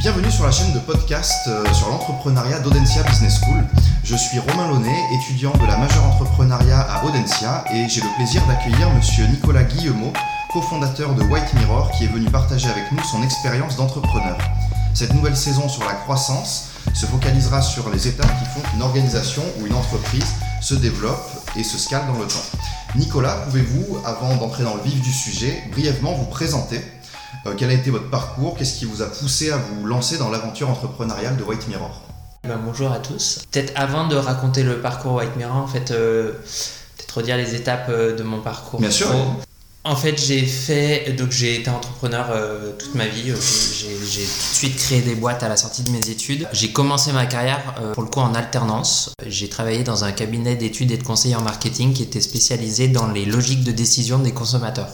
Bienvenue sur la chaîne de podcast euh, sur l'entrepreneuriat d'Audencia Business School. Je suis Romain Launay, étudiant de la majeure entrepreneuriat à Audencia et j'ai le plaisir d'accueillir monsieur Nicolas Guillemot, cofondateur de White Mirror qui est venu partager avec nous son expérience d'entrepreneur. Cette nouvelle saison sur la croissance se focalisera sur les étapes qui font qu'une organisation ou une entreprise se développe et se scale dans le temps. Nicolas, pouvez-vous, avant d'entrer dans le vif du sujet, brièvement vous présenter? Quel a été votre parcours? Qu'est-ce qui vous a poussé à vous lancer dans l'aventure entrepreneuriale de White Mirror? Ben, bonjour à tous. Peut-être avant de raconter le parcours White Mirror, en fait, euh, peut-être redire les étapes euh, de mon parcours. Bien sûr. En fait, j'ai fait donc j'ai été entrepreneur euh, toute ma vie. J'ai tout de suite créé des boîtes à la sortie de mes études. J'ai commencé ma carrière euh, pour le coup en alternance. J'ai travaillé dans un cabinet d'études et de conseil en marketing qui était spécialisé dans les logiques de décision des consommateurs.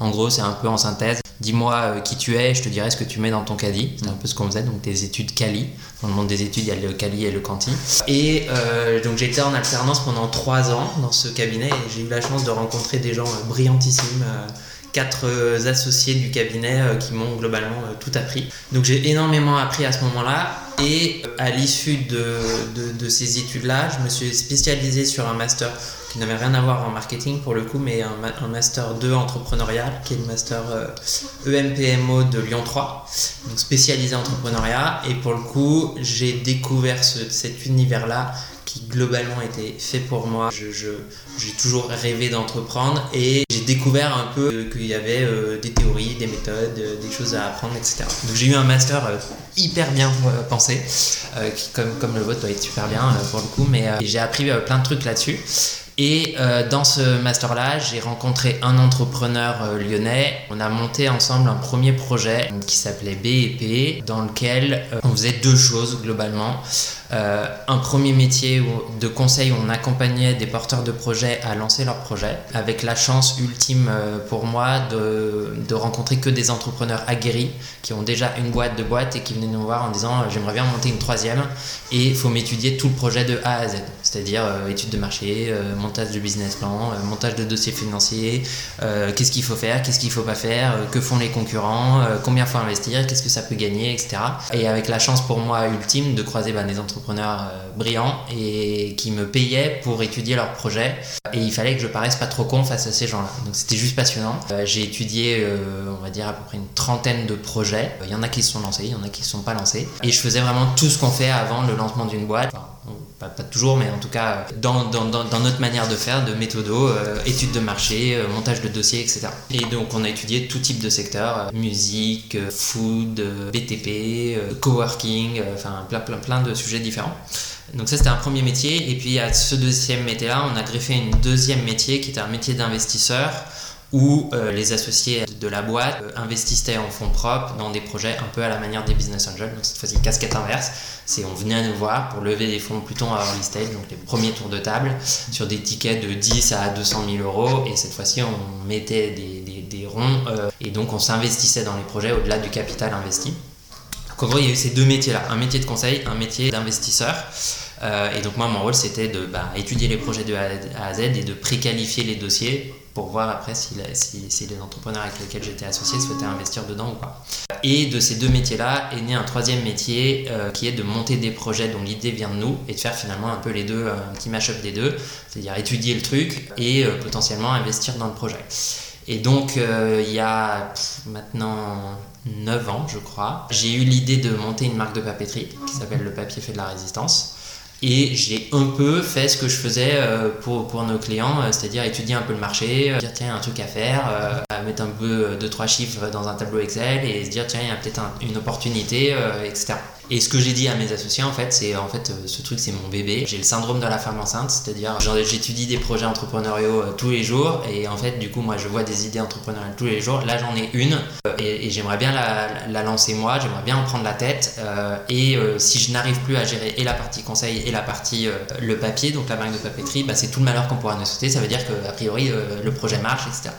En gros, c'est un peu en synthèse dis-moi euh, qui tu es, je te dirai ce que tu mets dans ton caddie. C'est un peu ce qu'on faisait, donc des études Cali. Dans le monde des études, il y a le Cali et le Canti. Et euh, donc j'étais en alternance pendant trois ans dans ce cabinet et j'ai eu la chance de rencontrer des gens euh, brillantissimes quatre associés du cabinet qui m'ont globalement tout appris. Donc j'ai énormément appris à ce moment-là et à l'issue de, de, ces études-là, je me suis spécialisé sur un master qui n'avait rien à voir en marketing pour le coup, mais un, master 2 entrepreneurial, qui est le master EMPMO euh, e de Lyon 3, donc spécialisé entrepreneuriat. Et pour le coup, j'ai découvert cet univers-là qui globalement était fait pour moi. Je, j'ai toujours rêvé d'entreprendre et j'ai découvert un peu qu'il y avait euh, des théories, des méthodes, des choses à apprendre, etc. Donc j'ai eu un master euh, hyper bien pensé, qui comme, comme le vôtre doit être super bien pour le coup, mais j'ai appris plein de trucs là-dessus. Et euh, dans ce master-là, j'ai rencontré un entrepreneur euh, lyonnais. On a monté ensemble un premier projet qui s'appelait BEP, dans lequel euh, on faisait deux choses globalement. Un premier métier de conseil où on accompagnait des porteurs de projets à lancer leur projet, avec la chance ultime pour moi de, rencontrer que des entrepreneurs aguerris qui ont déjà une boîte de boîtes et qui venaient nous voir en disant j'aimerais bien monter une troisième et il faut m'étudier tout le projet de A à Z, c'est-à-dire étude de marché, montage de business plan, montage de dossiers financiers, qu'est-ce qu'il faut faire, qu'est-ce qu'il faut pas faire, que font les concurrents, combien faut investir, qu'est-ce que ça peut gagner, etc. Et avec la chance pour moi ultime de croiser bah, des entrepreneurs euh, brillants et qui me payaient pour étudier leurs projets. Et il fallait que je paraisse pas trop con face à ces gens-là. Donc c'était juste passionnant. Euh, j'ai étudié, euh, on va dire, à peu près une trentaine de projets. Il y en a qui se sont lancés, il y en a qui ne sont pas lancés. Et je faisais vraiment tout ce qu'on fait avant le lancement d'une boîte. Pas, toujours, mais en tout cas dans, dans, notre manière de faire, de méthodo, études de marché, montage de dossiers, etc. Et donc on a étudié tout type de secteurs, musique, food, BTP, coworking, enfin plein, plein, plein de sujets différents. Donc ça c'était un premier métier et puis à ce deuxième métier-là on a greffé une deuxième métier qui était un métier d'investisseur où euh, les associés de la boîte euh, investissaient en fonds propres dans des projets un peu à la manière des business angels. Donc cette fois-ci casquette inverse, c'est on venait nous voir pour lever des fonds plutôt à early stage, donc les premiers tours de table sur des tickets de 10 à 200 000 euros et cette fois-ci on mettait des, des, ronds euh, et donc on s'investissait dans les projets au-delà du capital investi. Donc en gros, il y a eu ces deux métiers-là, un métier de conseil, un métier d'investisseur. Et donc moi, mon rôle, c'était de bah, les projets de A à Z et de préqualifier les dossiers pour voir après si, les entrepreneurs avec lesquels j'étais associé souhaitaient investir dedans ou pas. Et de ces deux métiers-là est né un troisième métier euh, qui est de monter des projets dont l'idée vient de nous et de faire finalement un peu les deux, un petit mash-up des deux, c'est-à-dire étudier le truc et euh, potentiellement investir dans le projet. Et donc, il y a maintenant 9 ans, je crois, j'ai eu l'idée de monter une marque de papeterie qui s'appelle Le Papier fait de la résistance. Et j'ai un peu fait ce que je faisais euh, pour, pour nos clients, euh, c'est-à-dire étudier un peu le marché, euh, dire tiens, un truc à faire, mettre un peu deux, trois chiffres dans un tableau Excel et se dire tiens, il y a peut-être une opportunité, etc. Et ce que j'ai dit à mes associés, en fait, c'est en fait ce truc, c'est mon bébé. J'ai le syndrome de la femme enceinte, c'est-à-dire j'étudie des projets entrepreneuriaux tous les jours et en fait, du coup, moi, je vois des idées entrepreneuriales tous les jours. Là, j'en ai une et, j'aimerais bien la, la, lancer moi, j'aimerais bien en prendre la tête. et si je n'arrive plus à gérer et la partie conseil et la partie euh, le papier, donc la marque de papeterie, bah, c'est tout le malheur qu'on pourra nous sauter. Ça veut dire qu'a priori euh, le projet marche, etc.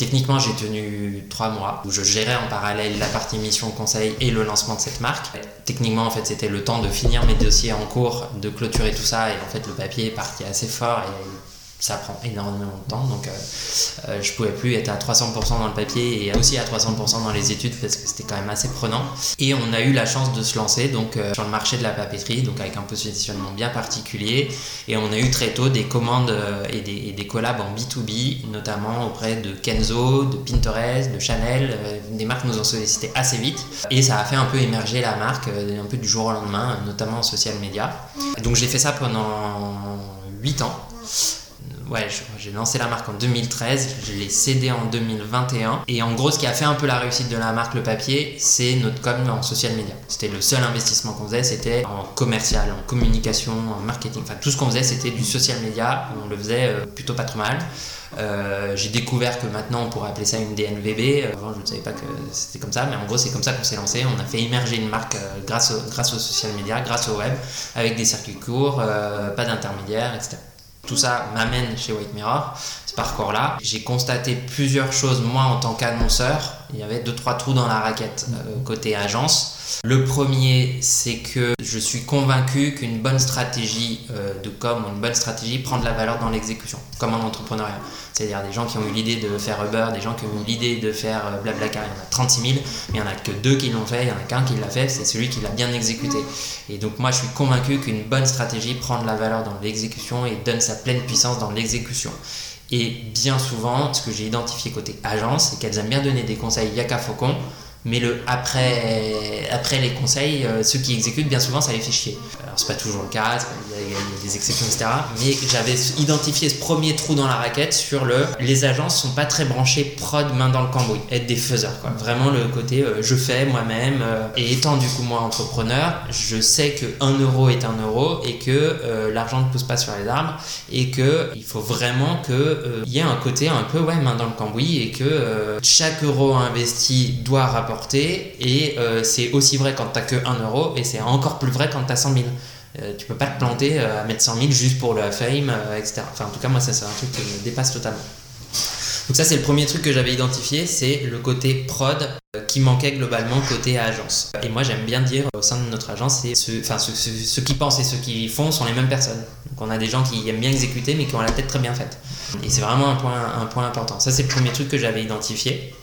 Techniquement, j'ai tenu trois mois où je gérais en parallèle la partie mission conseil et le lancement de cette marque. Techniquement, en fait, c'était le temps de finir mes dossiers en cours, de clôturer tout ça et en fait, le papier est parti assez fort ça prend énormément de temps. Donc, euh, euh, je pouvais plus être à 300% dans le papier et aussi à 300% dans les études parce que c'était quand même assez prenant. Et on a eu la chance de se lancer donc euh, sur le marché de la papeterie, donc avec un positionnement bien particulier. Et on a eu très tôt des commandes et des, et collabs en B2B, notamment auprès de Kenzo, de Pinterest, de Chanel. des marques nous ont sollicité assez vite. Et ça a fait un peu émerger la marque, un peu du jour au lendemain, notamment en social media. Donc j'ai fait ça pendant 8 ans ouais, j'ai lancé la marque en 2013, je l'ai cédé en 2021. Et en gros, ce qui a fait un peu la réussite de la marque Le Papier, c'est notre com en social media. C'était le seul investissement qu'on faisait, c'était en commercial, en communication, en marketing. Enfin, tout ce qu'on faisait, c'était du social media. On le faisait euh, plutôt pas trop mal. Euh, j'ai découvert que maintenant on pourrait appeler ça une DNVB. Avant, je ne savais pas que c'était comme ça, mais en gros, c'est comme ça qu'on s'est lancé. On a fait immerger une marque euh, grâce, au, grâce aux social media, grâce au web, avec des circuits courts, pas d'intermédiaires, etc. Tout ça m'amène chez White Mirror, parcours-là. J'ai constaté plusieurs choses, moi en tant qu'annonceur. Il y avait deux, trois trous dans la raquette euh, côté agence. Le premier, c'est que je suis convaincu qu'une bonne stratégie euh, de com une bonne stratégie prend de la valeur dans l'exécution, comme en entrepreneuriat. C'est-à-dire des gens qui ont eu l'idée de faire Uber, des gens qui ont eu l'idée de faire euh, Blablacar, il y en a 36 000, mais il n'y en a que deux qui l'ont fait, il n'y en a qu'un qui l'a fait, c'est celui qui l'a bien exécuté. Et donc moi je suis convaincu qu'une bonne stratégie prend de la valeur dans l'exécution et donne sa pleine puissance dans l'exécution. Et bien souvent, ce que j'ai identifié côté agence, c'est qu'elles aiment bien donner des conseils Yaka Faucon, mais le après, après les conseils, euh, ceux qui exécutent, bien souvent, ça les fait chier. Alors, c'est pas toujours le cas, y, a, des exceptions, etc. Mais j'avais identifié ce premier trou dans la raquette sur le les agences sont pas très branchées prod main dans le cambouis, être des faiseurs, quoi. Vraiment le côté euh, je fais moi-même. Euh, et étant du coup moi entrepreneur, je sais que 1 euro est un euro et que l'argent ne pousse pas sur les arbres et que il faut vraiment qu'il y ait un côté un peu ouais, main dans le cambouis et que chaque euro investi doit rapporter et euh, c'est aussi vrai quand t'as que 1 euro et c'est encore plus vrai quand t'as 100 000. Euh, tu peux pas te planter euh, à mettre 100 000 juste pour le fame, etc. Enfin, en tout cas, moi, ça, c'est un truc qui me dépasse totalement. Donc, ça, c'est le premier truc que j'avais identifié c'est le côté prod qui manquait globalement côté agence. Et moi, j'aime bien dire au sein de notre agence, c'est enfin, ceux, qui pensent et ceux qui font sont les mêmes personnes. Donc, on a des gens qui aiment bien exécuter mais qui ont la tête très bien faite. Et c'est vraiment un point, un point important. Ça, c'est le premier truc que j'avais identifié.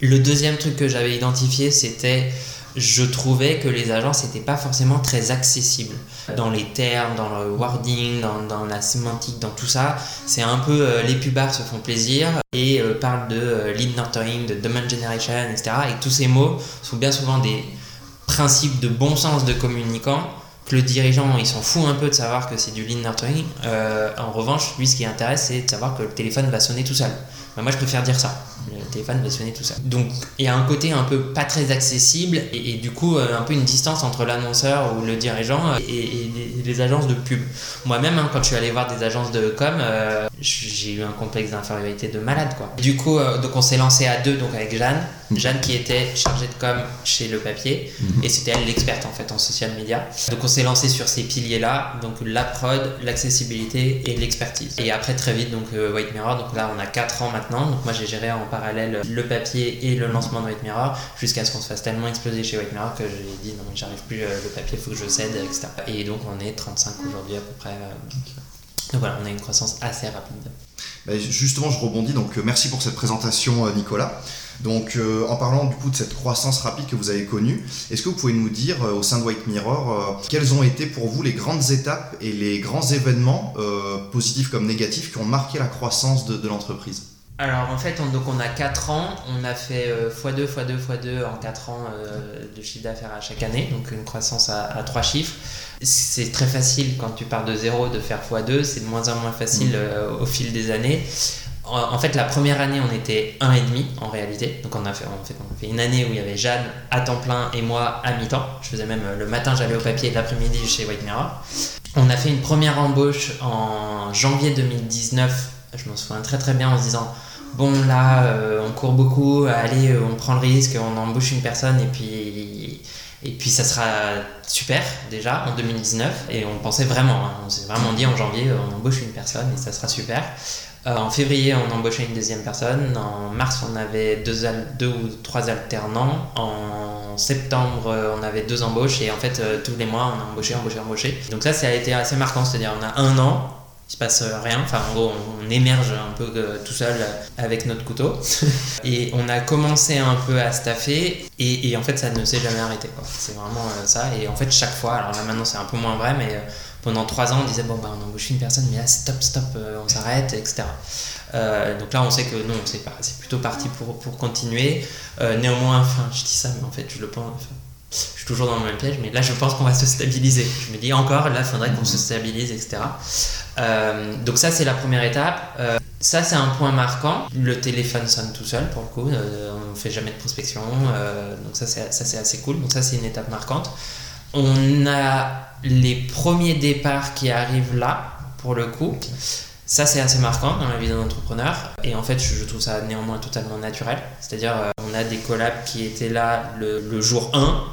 Le deuxième truc que j'avais identifié, c'était je trouvais que les agences n'étaient pas forcément très accessibles dans les termes, dans le wording, dans, la sémantique, dans tout ça. C'est un peu euh, les pubards se font plaisir et euh, parlent de euh, lead nurturing, de demand generation, etc. Et tous ces mots sont bien souvent des principes de bon sens de communicants le dirigeant il s'en fout un peu de savoir que c'est du lead nurturing. en revanche, lui ce qui intéresse c'est de savoir que le téléphone va sonner tout seul. moi je préfère dire ça le téléphone va sonner tout ça. Donc il y a un côté un peu pas très accessible et, du coup euh, un peu une distance entre l'annonceur ou le dirigeant et, les, agences de pub. Moi-même, hein, quand je suis allé voir des agences de com, euh, j'ai eu un complexe d'infériorité de malade quoi. Du coup, euh, donc on s'est lancé à deux donc avec Jeanne, mm. Jeanne qui était chargée de com chez Le Papier mm-hmm. et c'était elle l'experte en fait en social media. Donc on s'est lancé sur ces piliers là, donc la prod, l'accessibilité et l'expertise. Et après très vite donc White Mirror, donc là on a 4 ans maintenant. Donc moi j'ai géré en parallèle le papier et le lancement de White Mirror jusqu'à ce qu'on se fasse tellement exploser chez White Mirror que j'ai dit non mais j'arrive plus le papier, faut que je cède, etc. Et donc on est 35 aujourd'hui à peu près. Donc voilà, on a une croissance assez rapide. Justement, je rebondis, donc euh, merci pour cette présentation, euh, Nicolas. Donc, euh, en parlant du coup de cette croissance rapide que vous avez connue, est-ce que vous pouvez nous dire au sein de White Mirror quelles ont été pour vous les grandes étapes et les grands événements, positifs comme négatifs, qui ont marqué la croissance de l'entreprise? Alors en fait, on, donc on a 4 ans, on a fait x2, x2, x2 en 4 ans euh, de chiffre d'affaires à chaque année, donc une croissance à, à 3 chiffres. C'est très facile quand tu pars de 0 de faire x2, c'est de moins en moins facile mmh. euh, au fil des années. En, fait, la première année, on était 1,5 en réalité. Donc on a, fait, on, fait, on a fait une année où il y avait Jeanne à temps plein et moi à mi-temps. Je faisais même euh, le matin, j'allais au papier et l'après-midi chez White Mirror. On a fait une première embauche en janvier 2019 je m'en souviens très très bien en se disant bon là euh, on court beaucoup, allez euh, on prend le risque, on embauche une personne et puis et puis ça sera super déjà en 2019 et on pensait vraiment, hein, on s'est vraiment dit en janvier on embauche une personne et ça sera super. Euh, en février on embauchait une deuxième personne, en mars on avait deux, deux ou trois alternants, en septembre on avait deux embauches et en fait tous les mois on a embauché, embauché, embauché. Donc ça ça a été assez marquant, c'est-à-dire on a un an il se passe rien. Enfin, en gros, on, émerge un peu tout seul avec notre couteau. et on a commencé un peu à staffer et, en fait, ça ne s'est jamais arrêté. C'est vraiment ça. Et en fait, chaque fois, alors là maintenant c'est un peu moins vrai, mais pendant trois ans, on disait bon, bah, on embauche une personne, mais là, stop, stop, on s'arrête, etc. donc là, on sait que non, c'est, plutôt parti pour, pour continuer. néanmoins, enfin, je dis ça, mais en fait, je le pense je suis toujours dans le même piège, mais là je pense qu'on va se stabiliser. Je me dis encore, là il faudrait qu'on se stabilise, etc. Euh, donc ça c'est la première étape. Euh, ça c'est un point marquant. Le téléphone sonne tout seul pour le coup, euh, on ne fait jamais de prospection, donc ça c'est assez cool. Donc ça c'est une étape marquante. On a les premiers départs qui arrivent là pour le coup. Ça, c'est assez marquant dans la vie d'un entrepreneur. Et en fait, je trouve ça néanmoins totalement naturel. C'est-à-dire, on a des collabs qui étaient là le, le jour 1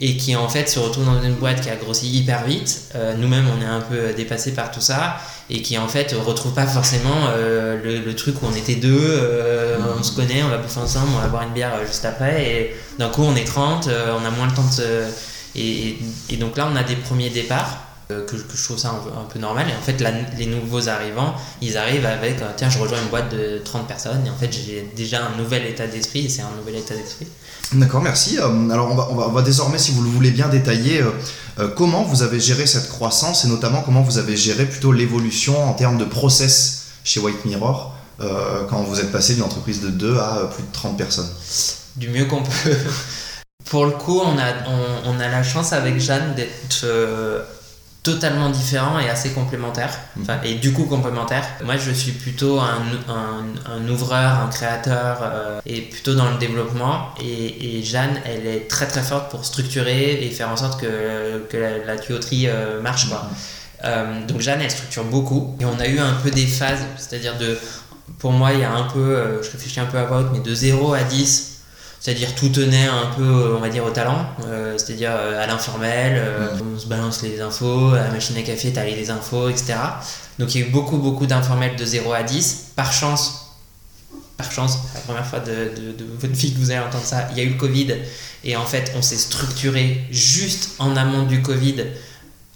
et qui en fait se retrouve dans une boîte qui a grossi hyper vite. Euh, nous-mêmes, on est un peu dépassé par tout ça et qui en fait retrouve pas forcément euh, le, truc où on était deux, euh, on se connaît, on va bouffer ensemble, on va boire une bière juste après et d'un coup on est 30, on a moins le temps de se... Et, et, donc là, on a des premiers départs. Que, que, je trouve ça un peu, normal et en fait les nouveaux arrivants ils arrivent avec tiens je rejoins une boîte de 30 personnes et en fait j'ai déjà un nouvel état d'esprit et c'est un nouvel état d'esprit D'accord, merci. Euh, alors on va, désormais, si vous le voulez bien, détailler euh, euh, comment vous avez géré cette croissance et notamment comment vous avez géré plutôt l'évolution en termes de process chez White Mirror quand vous êtes passé d'une entreprise de 2 à plus de 30 personnes. Du mieux qu'on peut. Pour le coup, on a, on a la chance avec Jeanne d'être totalement différent et assez complémentaire, mm. et du coup complémentaire. Moi, je suis plutôt un, un, ouvreur, un créateur, euh, et plutôt dans le développement. Et, Jeanne, elle est très très forte pour structurer et faire en sorte que, que la, tuyauterie euh, marche. Quoi. Mm. Euh, donc Jeanne, elle structure beaucoup. Et on a eu un peu des phases, c'est-à-dire de... Pour moi, il y a un peu, je réfléchis un peu à vote, mais de 0 à 10, c'est-à-dire tout tenait un peu, on va dire, au talent, euh, c'est-à-dire euh, à l'informel, euh, on se balance les infos, à la machine à café, t'as les infos, etc. Donc il y a eu beaucoup, beaucoup d'informels de 0 à 10. Par chance, par chance, la première fois de, votre vie que vous allez entendre ça, il y a eu le Covid. Et en fait, on s'est structuré juste en amont du Covid.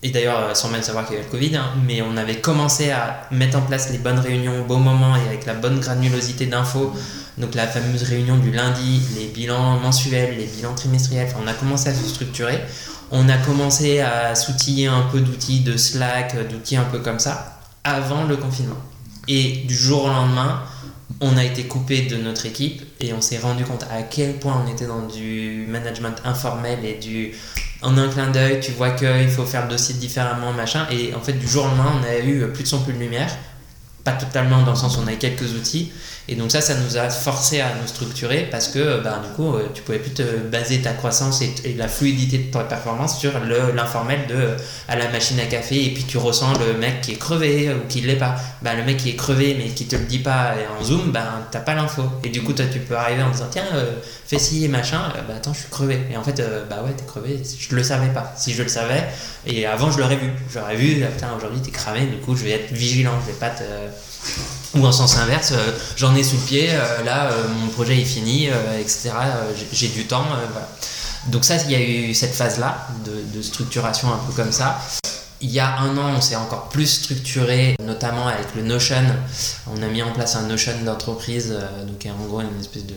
Et d'ailleurs, sans même savoir qu'il y avait le Covid, hein, mais on avait commencé à mettre en place les bonnes réunions au bon moment et avec la bonne granulosité d'infos donc la fameuse réunion du lundi, les bilans mensuels, les bilans trimestriels, on a commencé à se structurer. On a commencé à s'outiller un peu d'outils de Slack, d'outils un peu comme ça, avant le confinement. Et du jour au lendemain, on a été coupé de notre équipe et on s'est rendu compte à quel point on était dans du management informel et du en un clin d'œil, tu vois qu'il faut faire le dossier différemment, machin. Et en fait, du jour au lendemain, on a eu plus de son, plus de lumière. Pas totalement dans le sens où on avait quelques outils, et donc ça, ça nous a forcé à nous structurer parce que ben, du coup, euh, tu pouvais plus te baser ta croissance et, la fluidité de ta performance sur l'informel de à la machine à café et puis tu ressens le mec qui est crevé ou qui l'est pas. Ben, le mec qui est crevé mais qui te le dit pas en zoom, ben t'as pas l'info. Et du coup, toi, tu peux arriver en disant tiens, euh, fais ci et machin, bah attends, je suis crevé. Et en fait, bah ouais, t'es crevé, je le savais pas. Si je le savais, et avant, je l'aurais vu. J'aurais vu, putain, aujourd'hui, t'es cramé, du coup, je vais être vigilant, je vais pas te ou en sens inverse, euh, j'en ai sous le pied, euh, là euh, mon projet est fini, etc. J'ai du temps. Donc ça, il y a eu cette phase-là de, structuration un peu comme ça. Il y a un an, on s'est encore plus structuré, notamment avec le Notion. On a mis en place un Notion d'entreprise, donc en gros une espèce de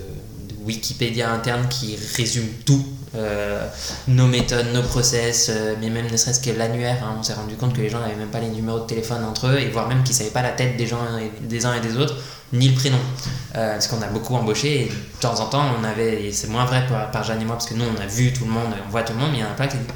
Wikipédia interne qui résume tout euh, nos méthodes, nos process, euh, mais même ne serait-ce que l'annuaire. Hein, on s'est rendu compte que les gens n'avaient même pas les numéros de téléphone entre eux, et voire même qu'ils ne savaient pas la tête des gens des uns et des autres, ni le prénom. Euh, parce qu'on a beaucoup embauché, et de temps en temps, on avait, c'est moins vrai par, par Jeanne et moi, parce que nous, on a vu tout le monde, on voit tout le monde, mais il y en a plein qui disent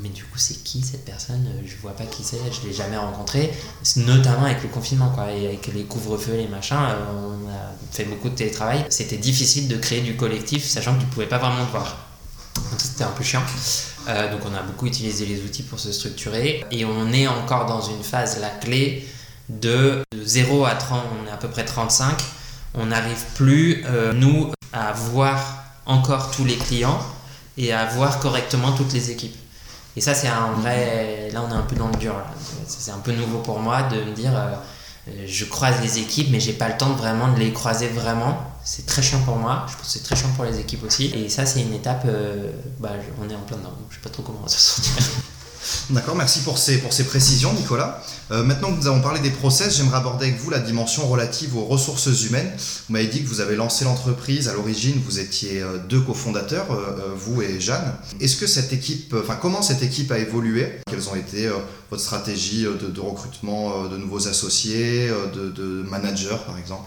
mais du coup c'est qui cette personne? Je vois pas qui c'est je l'ai jamais rencontré notamment avec le confinement quoi et avec les couvre-feux les machins on a fait beaucoup de télétravail c'était difficile de créer du collectif sachant que tu pouvais pas vraiment te voir c'était un peu chiant. Euh, donc on a beaucoup utilisé les outils pour se structurer et on est encore dans une phase, la clé, de 0 à 30, on est à peu près 35. On n'arrive plus, euh, nous, à voir encore tous les clients et à voir correctement toutes les équipes. Et ça, c'est un vrai. Là, on est un peu dans le dur. C'est un peu nouveau pour moi de me dire euh, je croise les équipes, mais j'ai pas le temps de vraiment de les croiser vraiment c'est très chiant pour moi, je pense que c'est très chiant pour les équipes aussi. Et ça, c'est une étape, euh, bah, on est en plein dedans, je sais pas trop comment on va se sortir. D'accord, merci pour ces, pour ces précisions, Nicolas. Euh, maintenant que nous avons parlé des process, j'aimerais aborder avec vous la dimension relative aux ressources humaines. Vous m'avez dit que vous avez lancé l'entreprise. À l'origine, vous étiez euh, deux cofondateurs, euh, vous et Jeanne. Est-ce que cette équipe, enfin, comment cette équipe a évolué? Quelles ont été votre stratégie de, recrutement de nouveaux associés, de, de managers, par exemple?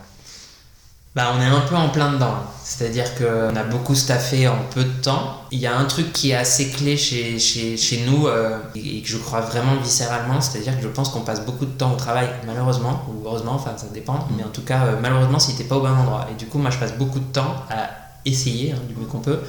Bah, on est un peu en plein dedans. C'est-à-dire qu'on a beaucoup staffé en peu de temps. Il y a un truc qui est assez clé chez, chez, chez nous euh, et que je crois vraiment viscéralement, c'est-à-dire que je pense qu'on passe beaucoup de temps au travail, malheureusement, ou heureusement, enfin ça dépend, mais en tout cas, euh, malheureusement, si t'es pas au bon endroit. Et du coup, moi je passe beaucoup de temps à essayer, hein, du mieux qu'on peut,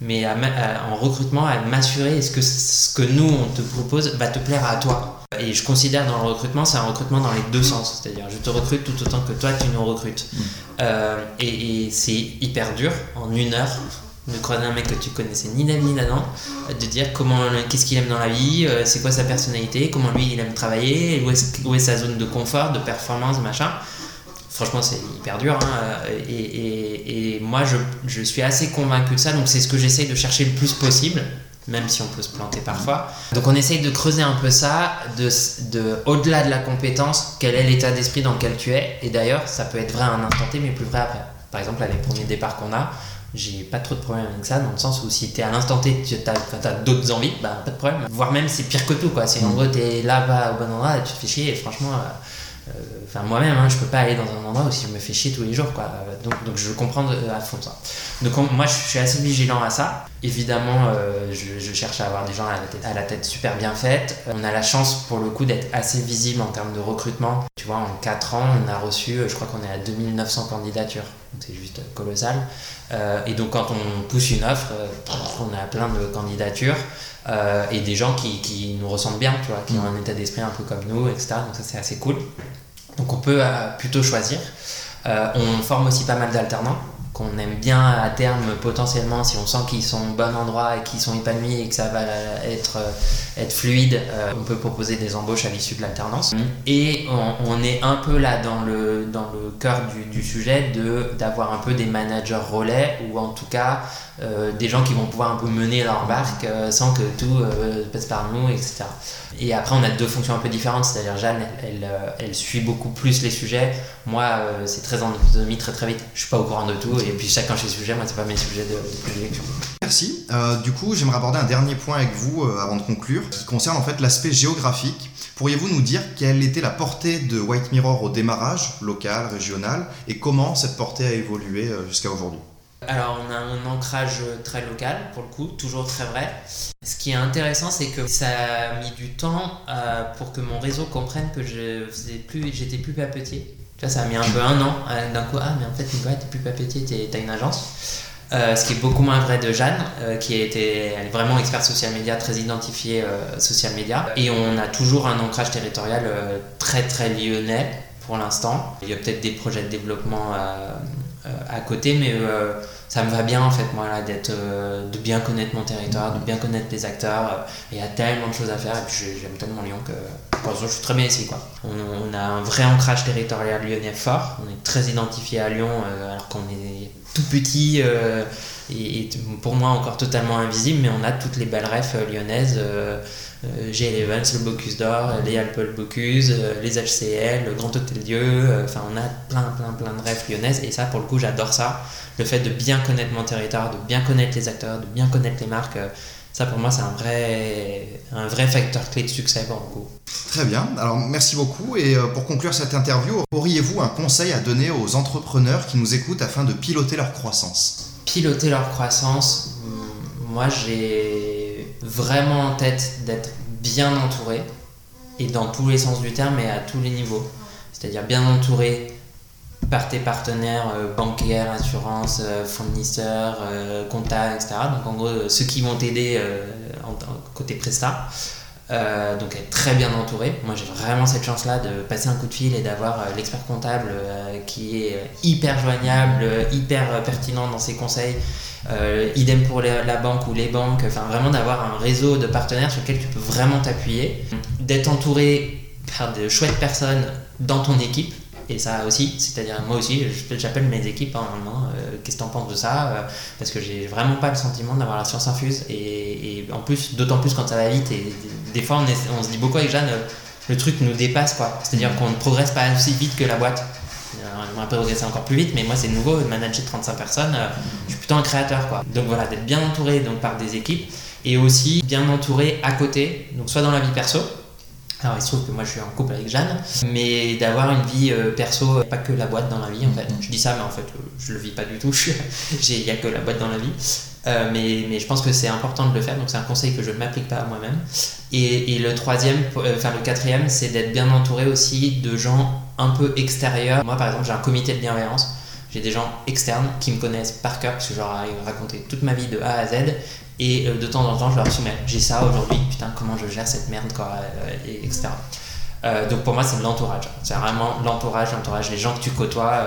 mais en recrutement, à m'assurer est-ce que ce que nous on te propose va te plaire à toi et je considère dans le recrutement, c'est un recrutement dans les deux sens. C'est-à-dire, je te recrute tout autant que toi, tu nous recrutes. Mm. Euh, et, c'est hyper dur, en une heure, de croiser un mec que tu connaissais ni d'Ami ni d'Adam, de dire comment, qu'est-ce qu'il aime dans la vie, euh, c'est quoi sa personnalité, comment lui il aime travailler, où est, où est sa zone de confort, de performance, machin. Franchement, c'est hyper dur. Hein. Et, et, et, moi, je, je suis assez convaincu de ça, donc c'est ce que j'essaye de chercher le plus possible même si on peut se planter parfois. Donc on essaye de creuser un peu ça, de, de au-delà de la compétence, quel est l'état d'esprit dans lequel tu es. Et d'ailleurs, ça peut être vrai à un instant T, mais plus vrai après. Par exemple, à les premiers départs qu'on a, j'ai pas trop de problème avec ça, dans le sens où si tu es à l'instant T, tu as, d'autres envies, bah pas de problème. Voire même c'est pire que tout, quoi. Si en mm. gros tu es là, bas au bon endroit, tu te fais chier, et franchement. Euh, euh, enfin, moi-même, hein, je peux pas aller dans un endroit où si je me fais chier tous les jours, quoi. Donc, donc je comprends à fond ça. Donc, moi, je suis assez vigilant à ça. Évidemment, euh, je, cherche à avoir des gens à la, tête, à la, tête, super bien faite. On a la chance, pour le coup, d'être assez visible en termes de recrutement. Tu vois, en 4 ans, on a reçu, je crois qu'on est à 2900 candidatures. C'est juste colossal. Euh, et donc, quand on pousse une offre, on a plein de candidatures. et des gens qui, qui, nous ressentent bien, tu vois, qui ont un état d'esprit un peu comme nous, etc. Donc ça c'est assez cool. Donc on peut euh, plutôt choisir. Euh, on forme aussi pas mal d'alternants qu'on aime bien à terme potentiellement si on sent qu'ils sont au bon endroit et qu'ils sont épanouis et que ça va être, euh, être fluide, on peut proposer des embauches à l'issue de l'alternance. Mmh. Et on, est un peu là dans le, dans le cœur du, du sujet d'avoir un peu des managers relais ou en tout cas euh, des gens qui vont pouvoir un peu mener leur barque euh, sans que tout euh, passe par nous, etc. Et après, on a deux fonctions un peu différentes, c'est-à-dire Jeanne, elle, elle, suit beaucoup plus les sujets. Moi, c'est très en autonomie, très très vite. Je suis pas au courant de tout, et puis chacun chez sujets, moi, c'est pas mes sujets de, de prédilection. Merci. du coup, j'aimerais aborder un dernier point avec vous avant de conclure, qui concerne en fait l'aspect géographique. Pourriez-vous nous dire quelle était la portée de White Mirror au démarrage, local, régional, et comment cette portée a évolué jusqu'à aujourd'hui? Alors on a un ancrage très local pour le coup, toujours très vrai. Ce qui est intéressant c'est que ça a mis du temps euh, pour que mon réseau comprenne que je faisais plus, j'étais plus papetier. Tu vois, ça a mis un peu un an euh, d'un coup. Ah mais en fait Nicolas t'es plus papetier, t'as une agence. Euh, ce qui est beaucoup moins vrai de Jeanne, qui été elle est vraiment experte social media, très identifiée social media. Et on a toujours un ancrage territorial très très lyonnais pour l'instant. Il y a peut-être des projets de développement euh, à côté, mais euh, ça me va bien en fait, moi, là, d'être, euh, de bien connaître mon territoire, de bien connaître les acteurs. Il y a tellement de choses à faire et puis j'aime tellement Lyon que pour l'instant, je suis très bien ici. Quoi. On, a un vrai ancrage territorial lyonnais fort. On est très identifié à Lyon alors qu'on est tout petit et, pour moi encore totalement invisible, mais on a toutes les belles refs lyonnaises. Euh, j'ai Evans, le Bocuse d'Or, les Alpes le Bocuse, euh, les HCL, le Grand Hôtel Dieu, euh, enfin on a plein plein plein de rêves lyonnaises et ça pour le coup j'adore ça, le fait de bien connaître mon territoire, de bien connaître les acteurs, de bien connaître les marques, ça pour moi c'est un vrai, un vrai facteur clé de succès pour le coup. Très bien, alors merci beaucoup et pour conclure cette interview, auriez-vous un conseil à donner aux entrepreneurs qui nous écoutent afin de piloter leur croissance? Piloter leur croissance, hmm, moi j'ai vraiment en tête d'être bien entouré, et dans tous les sens du terme et à tous les niveaux. C'est-à-dire bien entouré par tes partenaires euh, bancaires, assurances, euh, fournisseurs, euh, comptables, etc. Donc en gros, ceux qui vont t'aider en, côté Presta. donc être très bien entouré. Moi j'ai vraiment cette chance-là de passer un coup de fil et d'avoir l'expert comptable qui est hyper joignable, hyper pertinent dans ses conseils, euh, idem pour la banque ou les banques, enfin vraiment d'avoir un réseau de partenaires sur lequel tu peux vraiment t'appuyer, d'être entouré par de chouettes personnes dans ton équipe. Et ça aussi, c'est-à-dire moi aussi, j'appelle mes équipes hein, euh, qu'est-ce que t'en penses de ça euh, Parce que j'ai vraiment pas le sentiment d'avoir la science infuse. Et, en plus, d'autant plus quand ça va vite et des fois, on, se dit beaucoup avec Jeanne, le truc nous dépasse, quoi. C'est-à-dire qu'on ne progresse pas aussi vite que la boîte. On va progresser encore plus vite, mais moi, c'est nouveau, manager 35 personnes, je suis plutôt un créateur, quoi. Donc voilà, d'être bien entouré donc, par des équipes et aussi bien entouré à côté, donc soit dans la vie perso, alors il se trouve que moi je suis en couple avec Jeanne, mais d'avoir une vie euh, perso, pas que la boîte dans la vie en fait. Je dis ça, mais en fait je le vis pas du tout, il n'y a que la boîte dans la vie. Euh, mais, mais, je pense que c'est important de le faire, donc c'est un conseil que je ne m'applique pas à moi-même. Et, et, le troisième, euh, enfin le quatrième, c'est d'être bien entouré aussi de gens un peu extérieurs. Moi par exemple j'ai un comité de bienveillance, j'ai des gens externes qui me connaissent par cœur parce que je leur ai raconté toute ma vie de A à Z et euh, de temps en temps, je leur soumets. J'ai ça aujourd'hui, putain, comment je gère cette merde, quoi, euh, et, etc. Euh, donc pour moi, c'est l'entourage. C'est vraiment l'entourage, l'entourage, les gens que tu côtoies.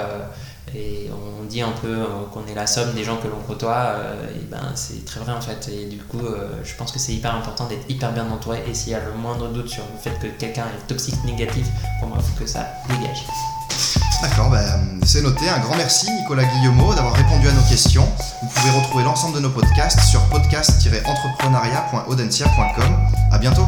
et on dit un peu qu'on est la somme des gens que l'on côtoie. et ben, c'est très vrai en fait. Et du coup, je pense que c'est hyper important d'être hyper bien entouré. Et s'il y a le moindre doute sur le fait que quelqu'un est toxique, négatif, pour moi, il faut que ça dégage. D'accord, ben, c'est noté. Un grand merci Nicolas Guillemot d'avoir répondu à nos questions. Vous pouvez retrouver l'ensemble de nos podcasts sur podcast-entrepreneuriat.audencia.com. À bientôt